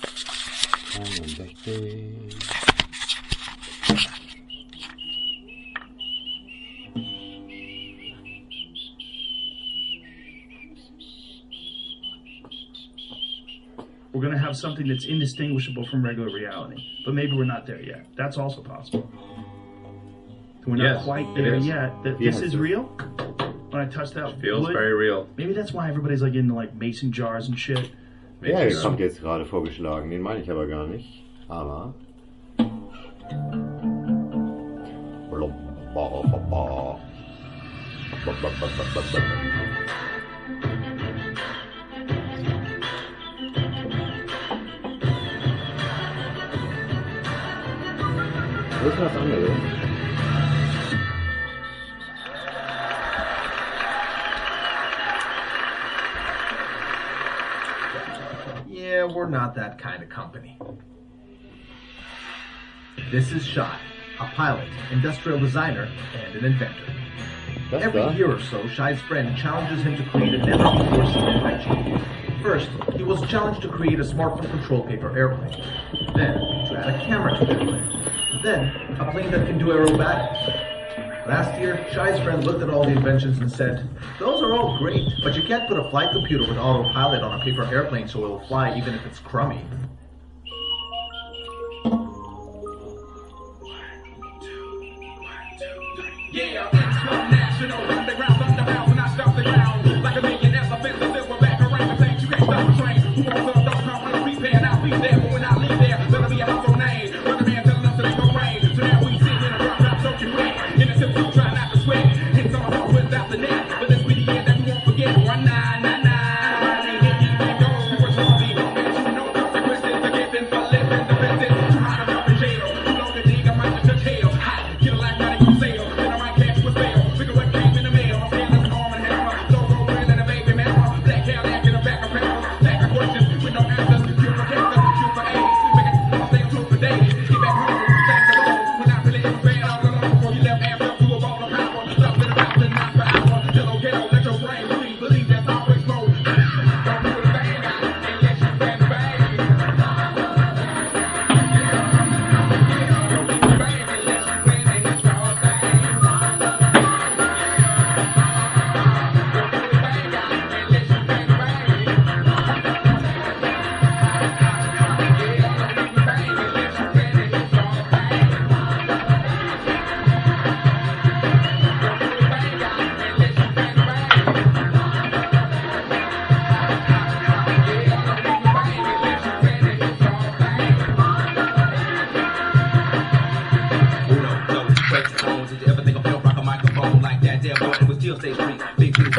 61. We're gonna have something that's indistinguishable from regular reality, but maybe we're not there yet. That's also possible. We're not Yes, quite it there is. yet. That Yes. this is real. When I touched that Feels wood, very real. maybe that's why everybody's like into like mason jars and shit. Der Maybe kommt jetzt gerade vorgeschlagen, den meine ich aber gar nicht. Aber. Wo ist das andere? Yeah, we're not that kind of company. This is Shai, a pilot, industrial designer, and an inventor. Das Every year or so, Shai's friend challenges him to create a never-before-seen invention. First, he was challenged to create a smartphone control paper airplane. Then, to add a camera to the airplane. Then, a plane that can do aerobatics. Last year, Shai's friend looked at all the inventions and said, Those are all great, but you can't put a flight computer with autopilot on a paper airplane so it'll fly even if it's crummy. Yeah, international, underground, underground, when I stop the ground. Like a the silver back around the things you can't stop the train. Who wants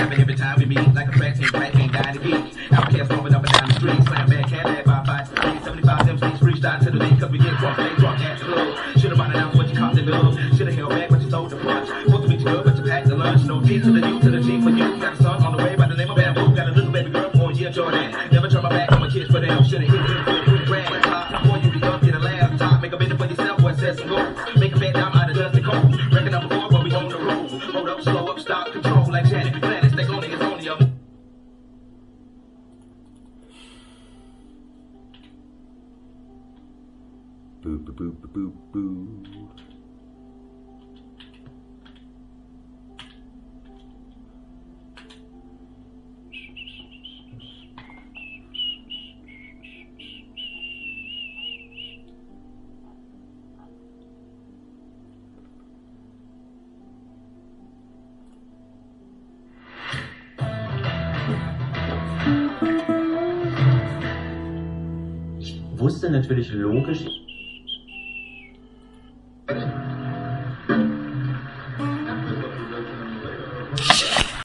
Big every time we meet. Like a track team, track ain't dying to get. Outcast moving up and down the street. Slam bad cat, bad by five. 75 MCs freestyle to the beat, cause we get drunk, they drunk the club. Should've bought it out what you caught the love. Should've held back, but you sold the punch. Supposed to be good, but you packed the lunch. No G to the U to the G for you. Got a son on the way by the name of Bamboo. Got a little baby girl, four year Jordan. Never turn my back on my kids for them. Should've hit it, hit it, grand top. Before you be up, a laptop. Make a minute for yourself, boy, set some goals. Make a bed down out of dust and cold. Boo, boo, boo, boo, boo, boo. Wusste natürlich logisch, Gracias.